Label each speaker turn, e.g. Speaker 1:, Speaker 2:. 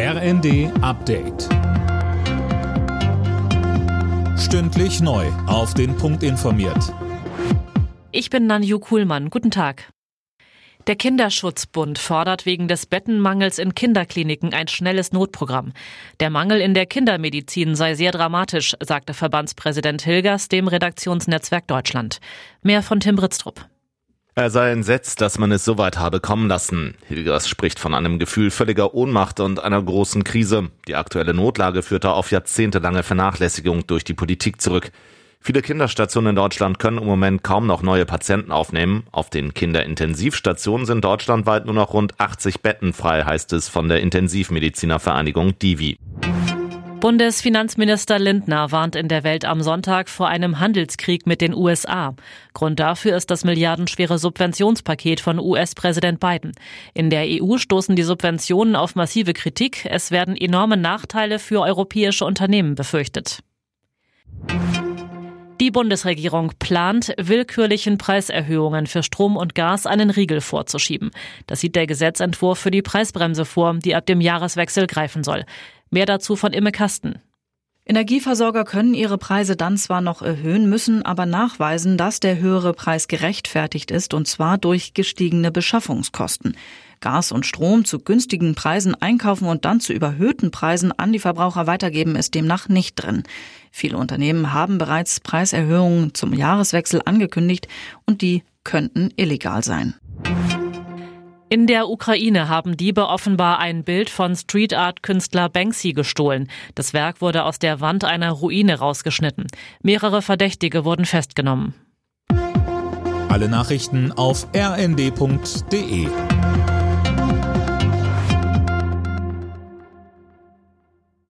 Speaker 1: RND Update. Stündlich neu. Auf den Punkt informiert.
Speaker 2: Ich bin Nanju Kuhlmann. Guten Tag. Der Kinderschutzbund fordert wegen des Bettenmangels in Kinderkliniken ein schnelles Notprogramm. Der Mangel in der Kindermedizin sei sehr dramatisch, sagte Verbandspräsident Hilgers dem Redaktionsnetzwerk Deutschland. Mehr von Tim Britztrup.
Speaker 3: Er sei entsetzt, dass man es so weit habe kommen lassen. Hilgers spricht von einem Gefühl völliger Ohnmacht und einer großen Krise. Die aktuelle Notlage führte auf jahrzehntelange Vernachlässigung durch die Politik zurück. Viele Kinderstationen in Deutschland können im Moment kaum noch neue Patienten aufnehmen. Auf den Kinderintensivstationen sind deutschlandweit nur noch rund 80 Betten frei, heißt es von der Intensivmedizinervereinigung Divi.
Speaker 2: Bundesfinanzminister Lindner warnt in der Welt am Sonntag vor einem Handelskrieg mit den USA. Grund dafür ist das milliardenschwere Subventionspaket von US-Präsident Biden. In der EU stoßen die Subventionen auf massive Kritik. Es werden enorme Nachteile für europäische Unternehmen befürchtet. Die Bundesregierung plant, willkürlichen Preiserhöhungen für Strom und Gas einen Riegel vorzuschieben. Das sieht der Gesetzentwurf für die Preisbremse vor, die ab dem Jahreswechsel greifen soll. Mehr dazu von Imme Kasten.
Speaker 4: Energieversorger können ihre Preise dann zwar noch erhöhen, müssen aber nachweisen, dass der höhere Preis gerechtfertigt ist, und zwar durch gestiegene Beschaffungskosten. Gas und Strom zu günstigen Preisen einkaufen und dann zu überhöhten Preisen an die Verbraucher weitergeben, ist demnach nicht drin. Viele Unternehmen haben bereits Preiserhöhungen zum Jahreswechsel angekündigt und die könnten illegal sein.
Speaker 2: In der Ukraine haben Diebe offenbar ein Bild von Street Art Künstler Banksy gestohlen. Das Werk wurde aus der Wand einer Ruine rausgeschnitten. Mehrere Verdächtige wurden festgenommen.
Speaker 1: Alle Nachrichten auf rnd.de